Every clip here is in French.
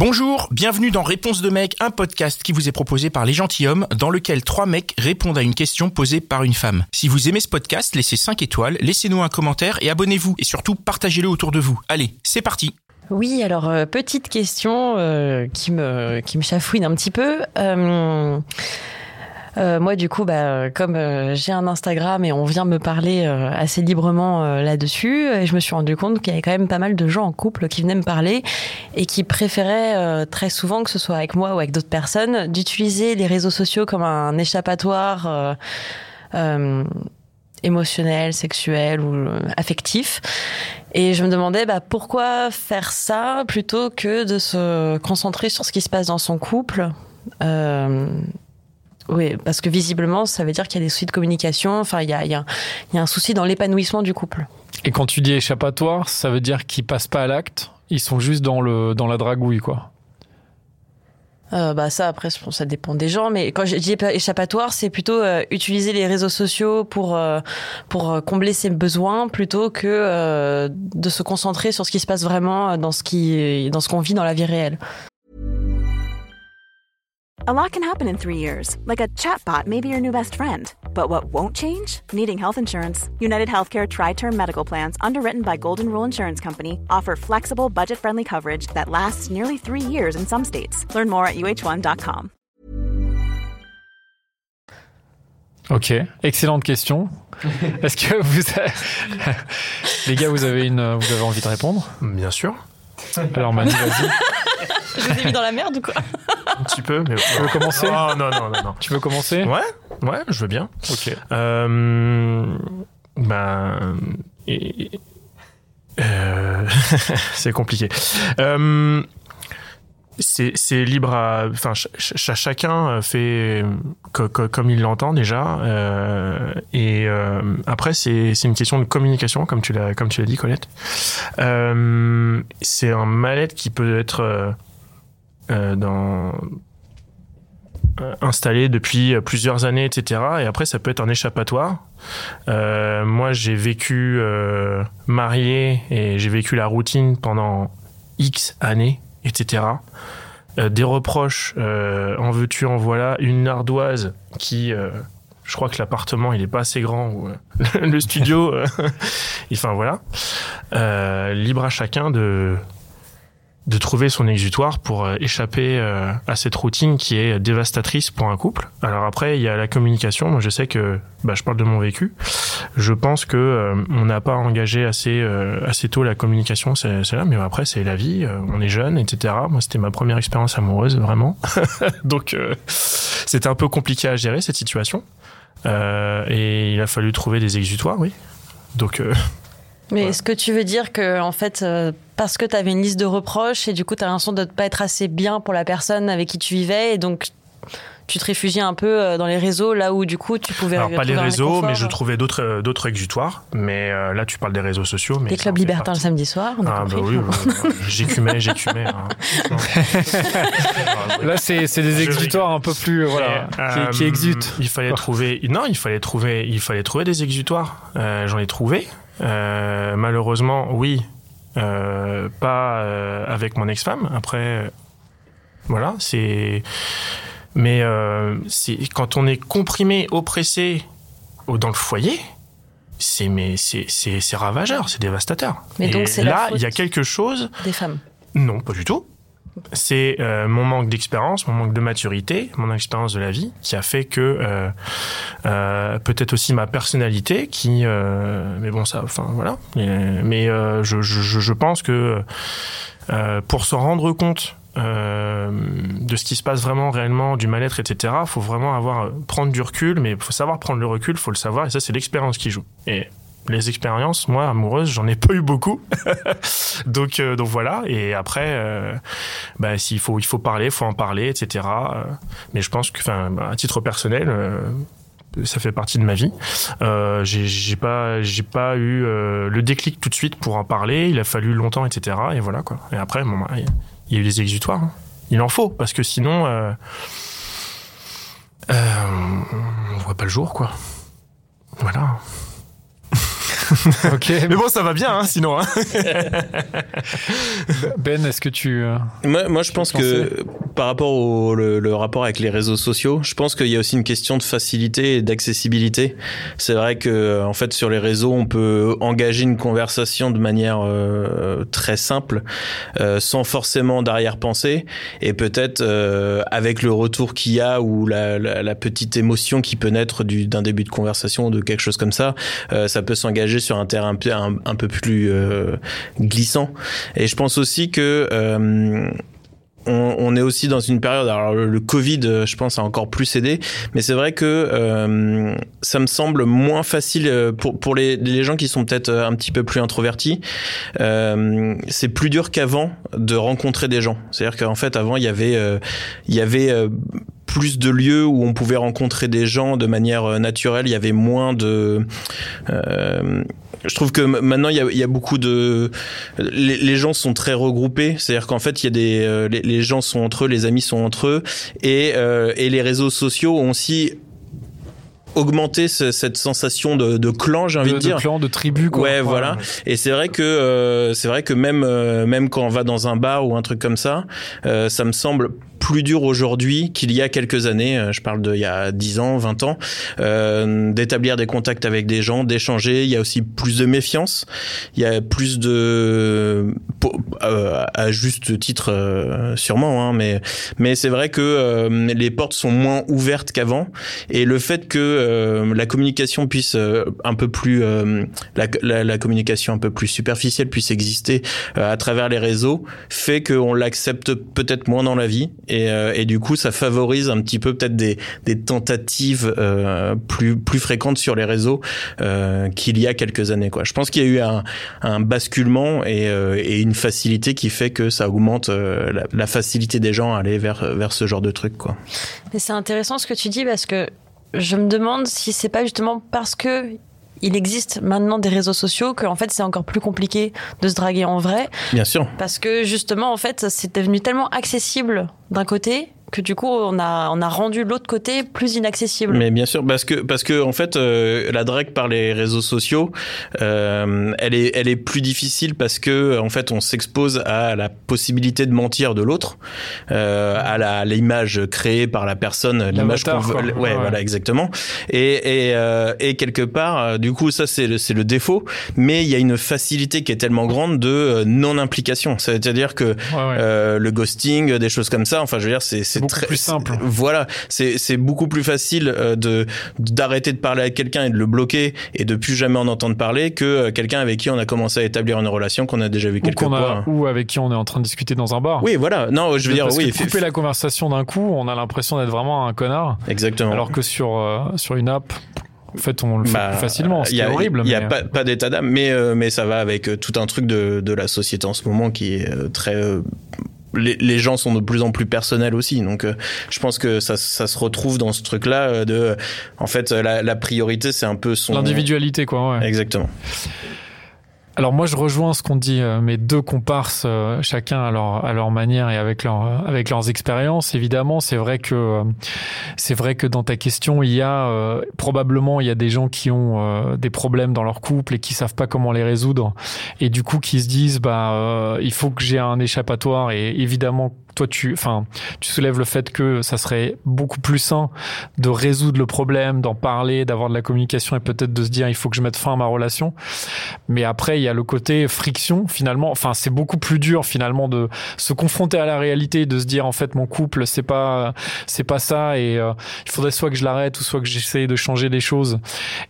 Bonjour, bienvenue dans Réponse de mec, un podcast qui vous est proposé par les gentilshommes, dans lequel trois mecs répondent à une question posée par une femme. Si vous aimez ce podcast, laissez 5 étoiles, laissez-nous un commentaire et abonnez-vous. Et surtout, partagez-le autour de vous. Allez, c'est parti Oui, alors euh, petite question euh, qui me qui me chafouine un petit peu. Euh, euh, moi, du coup, bah, comme euh, j'ai un Instagram et on vient me parler euh, assez librement euh, là-dessus, je me suis rendu compte qu'il y avait quand même pas mal de gens en couple qui venaient me parler et qui préféraient euh, très souvent, que ce soit avec moi ou avec d'autres personnes, d'utiliser les réseaux sociaux comme un échappatoire. euh, émotionnel, sexuel ou affectif. Et je me demandais bah, pourquoi faire ça plutôt que de se concentrer sur ce qui se passe dans son couple. Euh, oui, parce que visiblement, ça veut dire qu'il y a des soucis de communication. Enfin, il y a, il y a- il y a un souci dans l'épanouissement du couple. Et quand tu dis échappatoire, ça veut dire qu'ils passent pas à l'acte, ils sont juste dans, le, dans la dragouille, quoi. Euh, bah ça après ça dépend des gens mais quand je dis échappatoire c'est plutôt euh, utiliser les réseaux sociaux pour euh, pour combler ses besoins plutôt que de se concentrer sur ce qui se passe vraiment dans ce qui dans ce qu'on vit dans la vie réelle. A lot can happen in three years, like a chatbot may be your new best friend. But what won't change? Needing health insurance. United Healthcare Tri Term Medical Plans, underwritten by Golden Rule Insurance Company, offer flexible, budget friendly coverage that lasts nearly three years in some states. Learn more at uh1.com. Ok, excellente question. Est-ce que vous, avez- les gars, vous avez une, vous avez envie de répondre Bien sûr, Alors Manu, vas-y. Je vous ai mis dans la merde ou quoi un petit peu, mais. Tu veux commencer Oh non, non, non, non. Tu veux commencer Ouais, ouais, je veux bien. Ok. Euh, ben. et- euh, c'est compliqué. Euh, c'est c'est libre à. Enfin, ch- ch- chacun fait co- co- comme il l'entend déjà. euh, et euh, après, c'est c'est une question de communication, comme tu l'as comme tu l'as dit, Colette. C'est un mal-être qui peut être dans euh, installé depuis euh, plusieurs années, etc. Et après, ça peut être un échappatoire. Euh, moi, j'ai vécu euh, marié et j'ai vécu la routine pendant X années, etc. Euh, des reproches, euh, en veux-tu, en voilà, une ardoise qui, euh, je crois que l'appartement il est pas assez grand ou euh, le studio, euh, enfin voilà, Euh, libre à chacun de de trouver son exutoire pour euh, échapper euh, à cette routine qui est dévastatrice pour un couple. Alors après, il y a la communication. Moi, je sais que, bah, je parle de mon vécu. Je pense que euh, on n'a pas engagé assez euh, assez tôt la communication, c'est là. Mais après, c'est la vie. euh, on est jeune, etc. Moi, c'était ma première expérience amoureuse, vraiment. Donc, euh, c'était un peu compliqué à gérer cette situation. Et il a fallu trouver des exutoires, oui. Donc, Mais est-ce que tu veux dire que en fait euh, parce que tu avais une liste de reproches et du coup tu as l'impression de ne pas être assez bien pour la personne avec qui tu vivais et donc tu te réfugies un peu euh, dans les réseaux là où du coup tu pouvais alors pas les réseaux, mais je trouvais d'autres euh, d'autres exutoires. Mais euh, là, tu parles des réseaux sociaux. Mais des clubs libertins le samedi soir. on a Ah bah oui, bah, j'écumais, j'écumais. hein. Là, c'est c'est des exutoires un peu plus, euh, voilà, qui, qui euh, exutent. Il fallait trouver. Non, il fallait trouver. Il fallait trouver des exutoires. Euh, J'en ai trouvé. Euh, malheureusement, oui, euh, pas euh, avec mon ex-femme. Après, voilà, c'est. Mais c'est quand on est comprimé, oppressé dans le foyer. C'est mais c'est ravageur, c'est dévastateur. Mais Et donc, là, il y a quelque chose Des femmes. non, pas du tout. C'est euh, mon manque d'expérience, mon manque de maturité, mon expérience de la vie qui a fait que euh, euh, peut-être aussi ma personnalité qui, mais bon ça, enfin voilà. Mais, je, pense que pour se rendre compte de ce qui se passe vraiment réellement, du mal-être, etc. Faut vraiment avoir prendre du recul, mais faut savoir prendre le recul, faut le savoir, et ça c'est l'expérience qui joue. Et les expériences, moi, amoureuses, j'en ai pas eu beaucoup. donc, euh, donc voilà. Et après, euh, bah, s'il faut, il faut parler, il faut en parler, etc. Euh, mais je pense que, enfin, à titre personnel, euh, ça fait partie de ma vie. Euh, j'ai pas, j'ai pas eu le déclic tout de suite pour en parler. Il a fallu longtemps, etc. Et voilà quoi. Et après, bon, bah, il y a eu des exutoires. hein. Il en faut parce que sinon, euh, on voit pas le jour, quoi. Voilà. Ok. Mais bon, ça va bien, hein, sinon. hein. Ben, est-ce que tu euh, Moi, moi, je pense que par rapport au le, le rapport avec les réseaux sociaux, je pense qu'il y a aussi une question de facilité et d'accessibilité. C'est vrai que en fait sur les réseaux, on peut engager une conversation de manière euh, très simple, euh, sans forcément d'arrière-pensée, et peut-être euh, avec le retour qu'il y a ou la, la, la petite émotion qui peut naître du- d'un début de conversation ou de quelque chose comme ça, euh, ça peut s'engager sur un terrain un, peu- plus euh, glissant. Et je pense aussi que euh, on, est aussi dans une période. Alors le, Covid, euh, je pense, a encore plus aidé, mais c'est vrai que ça me semble moins facile pour pour les, les gens qui sont peut-être un petit peu plus introvertis. C'est plus dur qu'avant de rencontrer des gens. C'est-à-dire qu'en fait, avant, il y avait il y avait plus de lieux où on pouvait rencontrer des gens de manière euh, naturelle. Il y avait moins de euh, je trouve que maintenant il y a, il y a beaucoup de les, les gens sont très regroupés c'est-à-dire qu'en fait il y a des euh, les, les gens sont entre eux les amis sont entre eux et euh, et les réseaux sociaux ont aussi augmenté ce- cette sensation de, de clan j'ai envie de, de, dire de clan, de tribu quoi. Ouais, voilà. Et c'est vrai que euh, c'est vrai que même euh, même quand on va dans un bar ou un truc comme ça, euh, ça me semble plus dur aujourd'hui qu'il y a quelques années. euh, Je parle de il y a 10 ans, 20 ans, euh, d'établir des contacts avec des gens, d'échanger. Il y a aussi plus de méfiance. Il y a plus de euh, à juste titre sûrement, hein, mais mais c'est vrai que les portes sont moins ouvertes qu'avant. Et le fait que la communication puisse un peu plus la, la, communication un peu plus superficielle puisse exister à travers les réseaux fait qu'on l'accepte peut-être moins dans la vie euh, et du coup ça favorise un petit peu peut-être des, tentatives euh, plus fréquentes sur les réseaux euh, qu'il y a quelques années. Je pense qu'il y a eu un, basculement et, une facilité qui fait que ça augmente la, facilité des gens à aller vers ce genre de truc. Mais c'est intéressant ce que tu dis parce que je me demande si c'est pas justement parce que il existe maintenant des réseaux sociaux que en fait c'est encore plus compliqué de se draguer en vrai Bien sûr. parce que justement en fait c'est devenu tellement accessible d'un côté que du coup on a on a rendu l'autre côté plus inaccessible. Mais bien sûr, parce que parce que en fait, euh, la drague par les réseaux sociaux, euh, elle est elle est plus difficile parce que en fait, on s'expose à la possibilité de mentir de l'autre, euh, à la à l'image créée par la personne, l'image qu'on veut. Ouais, Ouais. voilà, exactement. Et et euh, et quelque part, euh, du coup, ça c'est le c'est le défaut, mais il y a une facilité qui est tellement grande de non implication. C'est-à-dire que Ouais, ouais. euh, le ghosting, des choses comme ça. Enfin, je veux dire, c'est c'est très plus simple. Voilà, c'est c'est beaucoup plus facile euh, de d'arrêter de parler avec quelqu'un et de le bloquer et de plus jamais en entendre parler que euh, quelqu'un avec qui on a commencé à établir une relation qu'on a déjà vu a, fois. ou avec qui on est en train de discuter dans un bar. Oui, voilà. Non, je veux dire, Parce oui, que couper la conversation d'un coup, on a l'impression d'être vraiment un connard. exactement. Alors que sur, euh, sur une app, en fait, on le fait Bah, plus facilement, ce il qui y a, est horrible. Il y a mais- pas, pas d'état d'âme, mais euh, mais ça va avec tout un truc de de la société en ce moment qui est très euh, les, les gens sont de plus en plus personnels aussi, donc euh, je pense que ça, ça se retrouve dans ce truc-là euh, de, en fait, euh, la, la priorité c'est un peu son L'individualité, quoi, ouais. Exactement. Alors moi je rejoins ce qu'ont dit euh, mes deux comparses, euh, chacun à leur à leur manière et avec leur euh, avec leurs expériences. Évidemment, c'est vrai que vrai que dans ta question, il y a probablement il y a des gens qui ont des problèmes dans leur couple et qui savent pas comment les résoudre et du coup qui se disent bah euh, il faut que j'ai un échappatoire et évidemment toi tu enfin tu soulèves le fait que ça serait beaucoup plus sain de résoudre le problème, d'en parler, d'avoir de la communication et peut-être de se dire il faut que je mette fin à ma relation. Mais après, il y a le côté friction, finalement. Enfin, c'est beaucoup plus dur, finalement, de se confronter à la réalité, de se dire, en fait, mon couple, c'est pas, c'est pas ça, et euh, il faudrait soit que je l'arrête, ou soit que j'essaye de changer les choses.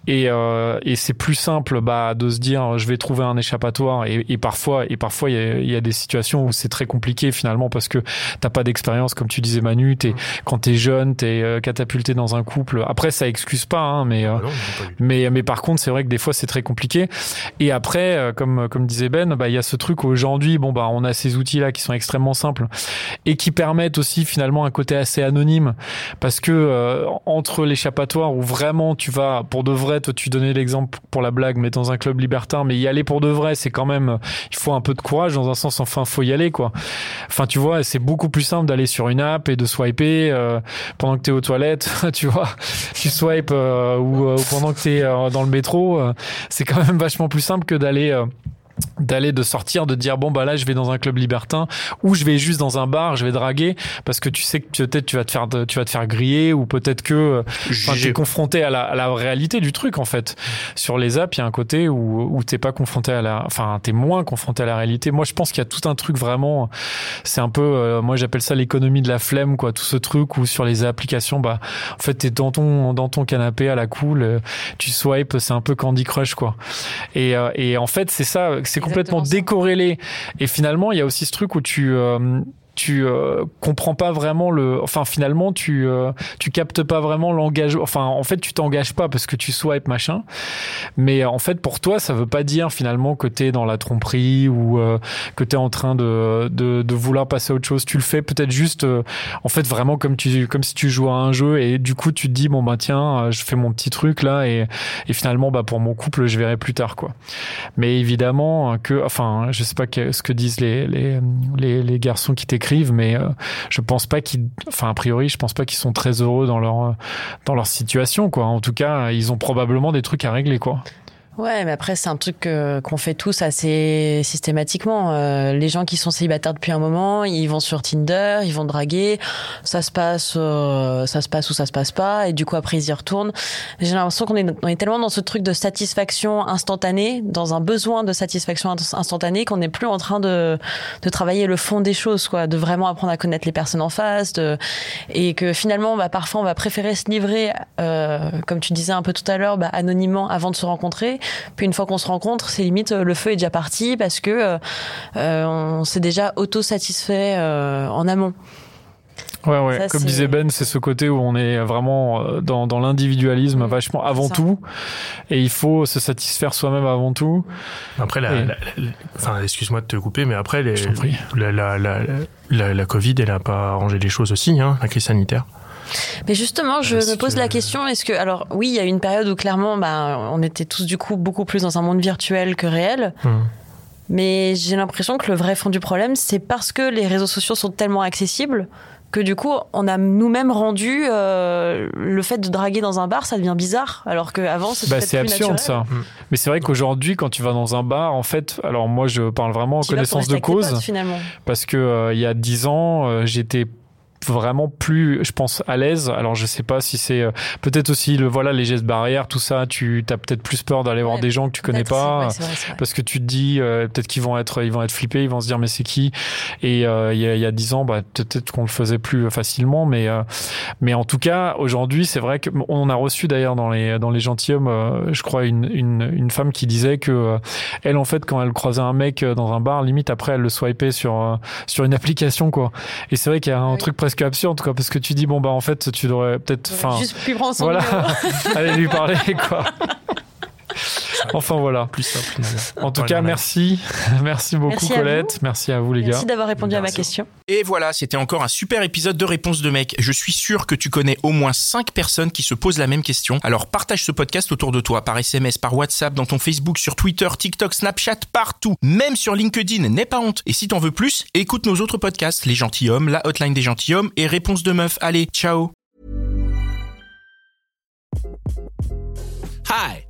Et, euh, et c'est plus simple, bah, de se dire, je vais trouver un échappatoire. Et, parfois, et parfois, il y a des situations où c'est très compliqué, finalement, parce que t'as pas d'expérience, comme tu disais, Manu, t'es, quand t'es jeune, t'es euh, catapulté dans un couple. Après, ça excuse pas, hein, mais, euh, Ah non, pas mais, mais par contre, c'est vrai que des fois, c'est très compliqué. Et après, euh, comme, comme disait Ben, bah, il y a ce truc aujourd'hui, bon, bah, on a ces outils-là qui sont extrêmement simples et qui permettent aussi finalement un côté assez anonyme parce que euh, entre l'échappatoire où vraiment tu vas pour de vrai, toi, tu donnais l'exemple pour la blague, mais dans un club libertin, mais y aller pour de vrai, c'est quand même, il faut un peu de courage dans un sens, enfin, faut y aller, quoi. Enfin, tu vois, c'est beaucoup plus simple d'aller sur une app et de swiper euh, pendant que t'es aux toilettes, tu vois. Tu swipes euh, ou, ou, pendant que t'es dans le métro, c'est quand même vachement plus simple que d'aller d'aller de sortir de dire bon bah là je vais dans un club libertin ou je vais juste dans un bar je vais draguer parce que tu sais que peut-être tu vas te faire tu vas te faire griller ou peut-être que tu es confronté à la, à la, réalité du truc en fait. Sur les apps il y a un côté où où t'es pas confronté à la enfin t'es moins confronté à la réalité. Moi je pense qu'il y a tout un truc vraiment c'est un peu euh, moi j'appelle ça l'économie de la flemme quoi. Tout ce truc où sur les applications bah en fait t'es dans ton dans ton canapé à la cool euh, tu swipes c'est un peu Candy Crush quoi. Et euh, et en fait c'est ça c'est complètement décorrélé. Et finalement, il y a aussi ce truc où tu euh, tu euh, comprends pas vraiment le enfin finalement tu euh, tu captes pas vraiment l'engagement enfin en fait tu t'engages pas parce que tu swipes machin. Mais en fait pour toi ça veut pas dire finalement que tu es dans la tromperie ou euh, que tu es en train de, de, vouloir passer à autre chose. Tu le fais peut-être juste en fait vraiment comme tu comme si tu jouais à un jeu et du coup tu te dis bon bah tiens je fais mon petit truc là et, et finalement bah pour mon couple je verrai plus tard quoi. Mais évidemment que enfin je sais pas ce que disent les les, les, les garçons qui t'écrivent mais euh, je pense pas qu'ils, enfin a priori, je pense pas qu'ils sont très heureux dans leur euh, dans leur situation, quoi. En tout cas, ils ont probablement des trucs à régler, quoi. Ouais, mais après, c'est un truc qu'on fait tous assez systématiquement. Euh, les gens qui sont célibataires depuis un moment, ils vont sur Tinder, ils vont draguer, ça se passe, euh, ça se passe ou ça se passe pas, et du coup, après, ils y retournent. J'ai l'impression qu'on est, on est tellement dans ce truc de satisfaction instantanée, dans un besoin de satisfaction instantanée, qu'on n'est plus en train de, de travailler le fond des choses, quoi, de vraiment apprendre à connaître les personnes en face, de, et que finalement, bah, parfois, on va préférer se livrer, euh, comme tu disais un peu tout à l'heure, bah, anonymement avant de se rencontrer puis une fois qu'on se rencontre, c'est limite euh, le feu est déjà parti parce que euh, euh, on s'est déjà auto-satisfait en amont. Ouais, ouais. Comme disait Ben, c'est ce côté où on est vraiment dans, dans l'individualisme vachement avant tout, et il faut se satisfaire soi-même avant tout. Après, la, enfin, excuse-moi de te couper, mais après, les, la, la, la, la, Covid, elle a pas arrangé les choses aussi, hein, la crise sanitaire. Mais justement, je me pose la question est-ce que, alors oui, il y a une période où clairement, bah, on était tous du coup beaucoup plus dans un monde virtuel que réel. Hmm. Mais j'ai l'impression que le vrai fond du problème, c'est parce que les réseaux sociaux sont tellement accessibles que du coup, on a nous-mêmes rendu euh, le fait de draguer dans un bar, ça devient bizarre, alors qu'avant, c'était bah, c'est absurde ça. Hmm. Mais c'est vrai qu'aujourd'hui, quand tu vas dans un bar, en fait, alors moi, je parle vraiment en connaissance de cause, finalement. parce que euh, il y a dix ans, euh, j'étais vraiment plus, je pense, à l'aise. Alors je sais pas si c'est euh, peut-être aussi le voilà les gestes barrières, tout ça. Tu as peut-être plus peur d'aller voir des gens que tu connais pas parce que tu te dis euh, peut-être qu'ils vont être ils vont être flippés, ils vont se dire mais c'est qui? Et euh, il y a dix ans, bah peut-être qu'on le faisait plus facilement, mais mais en tout cas aujourd'hui c'est vrai que on a reçu d'ailleurs dans les dans les gentilshommes, je crois une, une, une femme qui disait que elle en fait quand elle croisait un mec dans un bar, limite après elle le swipait sur sur une application quoi. Et c'est vrai qu'il y a un truc presque presque absurde, quoi, parce que tu dis, bon, bah, en fait, tu devrais peut-être. Juste plus prendre son Voilà, allez lui parler, quoi. Enfin voilà. Plus simple. En tout cas, merci. Merci beaucoup Colette. Merci à vous les gars. Merci d'avoir répondu à ma question. Et voilà, c'était encore un super épisode de Réponse de mec. Je suis sûr que tu connais au moins 5 personnes qui se posent la même question. Alors partage ce podcast autour de toi, par SMS, par WhatsApp, dans ton Facebook, sur Twitter, TikTok, Snapchat, partout. Même sur LinkedIn, n'aie pas honte. Et si t'en veux plus, écoute nos autres podcasts, Les Gentilhommes, La Hotline des Gentilhommes et Réponse de meuf. Allez, ciao Hi